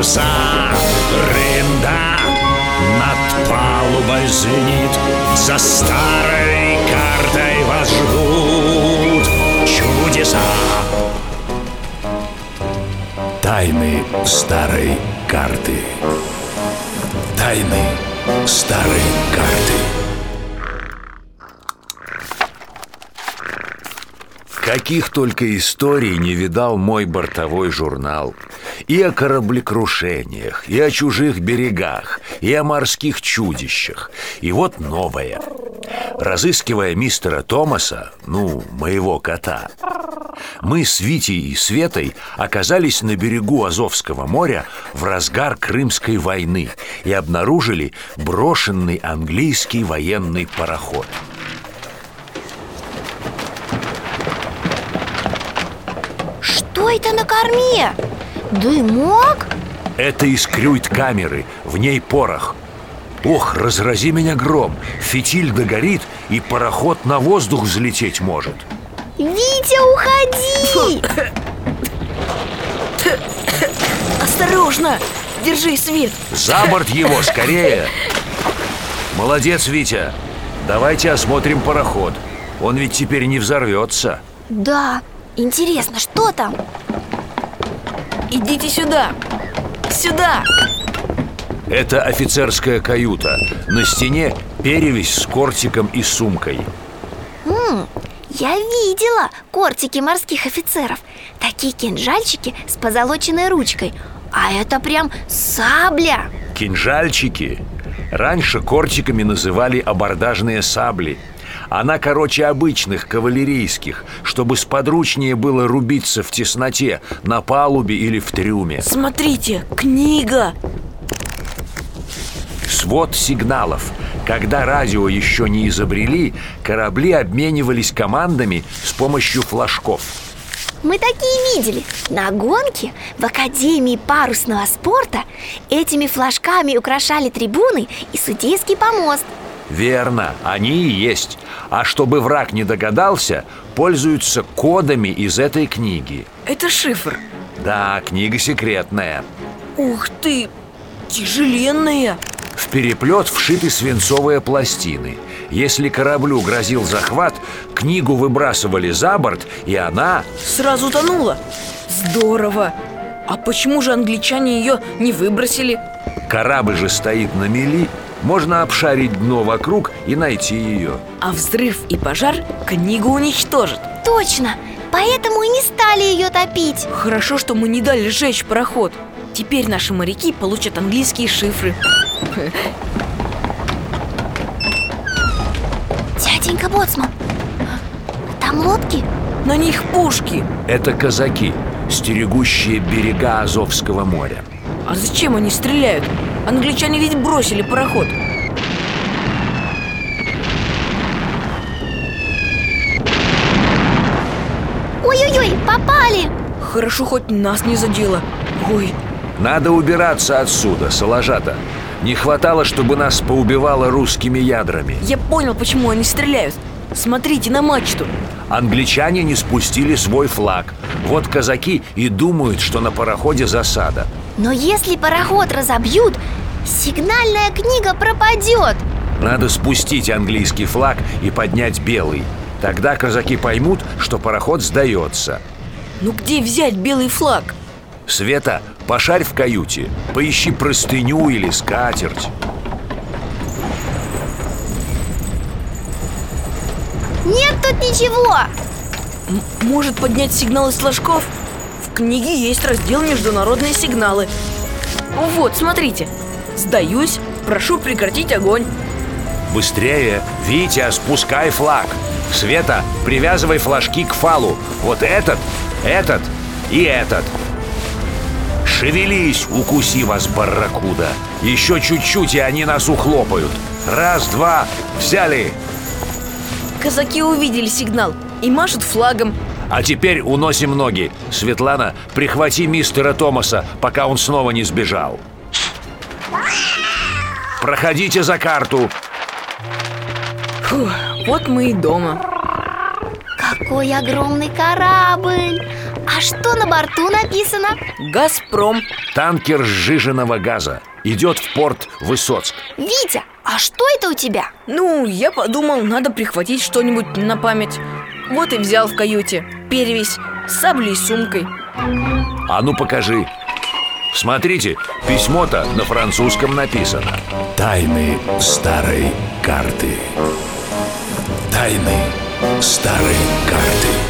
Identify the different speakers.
Speaker 1: паруса Рында над палубой звенит За старой картой вас ждут чудеса. Тайны старой карты. Тайны старой карты.
Speaker 2: Каких только историй не видал мой бортовой журнал. И о кораблекрушениях, и о чужих берегах, и о морских чудищах. И вот новое. Разыскивая мистера Томаса, ну, моего кота, мы с Витей и Светой оказались на берегу Азовского моря в разгар Крымской войны и обнаружили брошенный английский военный пароход.
Speaker 3: Что это на корме? Дымок?
Speaker 2: Это искрюет камеры, в ней порох. Ох, разрази меня гром, фитиль догорит, и пароход на воздух взлететь может.
Speaker 3: Витя, уходи!
Speaker 4: Осторожно! Держи свет!
Speaker 2: За борт его, скорее! Молодец, Витя! Давайте осмотрим пароход. Он ведь теперь не взорвется.
Speaker 3: Да, интересно, что там?
Speaker 4: Идите сюда! Сюда!
Speaker 2: Это офицерская каюта. На стене перевесь с кортиком и сумкой.
Speaker 3: М, я видела кортики морских офицеров Такие кинжальчики с позолоченной ручкой А это прям сабля
Speaker 2: Кинжальчики Раньше кортиками называли абордажные сабли Она короче обычных кавалерийских Чтобы сподручнее было рубиться в тесноте На палубе или в трюме.
Speaker 4: Смотрите, книга!
Speaker 2: Свод сигналов. Когда радио еще не изобрели Корабли обменивались командами с помощью флажков.
Speaker 3: Мы такие видели. На гонке в Академии парусного спорта Этими флажками украшали трибуны и судейский помост
Speaker 2: Верно, они и есть А чтобы враг не догадался Пользуются кодами из этой книги
Speaker 4: Это шифр
Speaker 2: Да, книга секретная
Speaker 4: Ух ты! Тяжеленная!
Speaker 2: В переплет вшиты свинцовые пластины Если кораблю грозил захват Книгу выбрасывали за борт И она...
Speaker 4: Сразу тонула Здорово! А почему же англичане ее не выбросили?
Speaker 2: Корабль же стоит на мели Можно обшарить дно вокруг и найти ее
Speaker 4: А взрыв и пожар книгу уничтожат.
Speaker 3: Точно, поэтому и не стали ее топить.
Speaker 4: Хорошо, что мы не дали сжечь пароход Теперь наши моряки получат английские шифры.
Speaker 3: Дяденька Боцман, там лодки?
Speaker 4: На них пушки.
Speaker 2: Это казаки, стерегущие берега Азовского моря.
Speaker 4: А зачем они стреляют? Англичане ведь бросили пароход.
Speaker 3: Ой-ой-ой, попали!
Speaker 4: Хорошо, хоть нас не задело. Ой,
Speaker 2: Надо убираться отсюда, Салажата. Не хватало, чтобы нас поубивало русскими ядрами.
Speaker 4: Я понял, почему они стреляют Смотрите на мачту.
Speaker 2: Англичане не спустили свой флаг. Вот казаки и думают, что на пароходе засада.
Speaker 3: Но если пароход разобьют, сигнальная книга пропадет.
Speaker 2: Надо спустить английский флаг и поднять белый. Тогда казаки поймут, что пароход сдается.
Speaker 4: Ну где взять белый флаг?
Speaker 2: Света, пошарь в каюте. Поищи простыню или скатерть
Speaker 3: Нет тут ничего.
Speaker 4: М- может поднять сигналы с флажков? В книге есть раздел «Международные сигналы» Вот, смотрите. Сдаюсь, прошу прекратить огонь.
Speaker 2: Быстрее, Витя, спускай флаг. Света, привязывай флажки к фалу. Вот этот, этот и этот. Шевелись, укуси вас, барракуда. Еще чуть-чуть, и они нас ухлопают. Раз, два, взяли
Speaker 4: Казаки увидели сигнал и машут флагом.
Speaker 2: А теперь уносим ноги. Светлана, прихвати мистера Томаса, пока он снова не сбежал. Проходите за карту.
Speaker 4: Фух, Вот мы и дома.
Speaker 3: Какой огромный корабль! А что на борту написано?
Speaker 4: Газпром
Speaker 2: Танкер сжиженного газа. Идет в порт Высоцк.
Speaker 3: Витя, а что это у тебя?
Speaker 4: Ну, я подумал, надо прихватить что-нибудь на память Вот и взял в каюте Перевесь, саблей и сумкой
Speaker 2: А ну покажи Смотрите, письмо-то на французском написано
Speaker 1: Тайны старой карты. Тайны старой карты.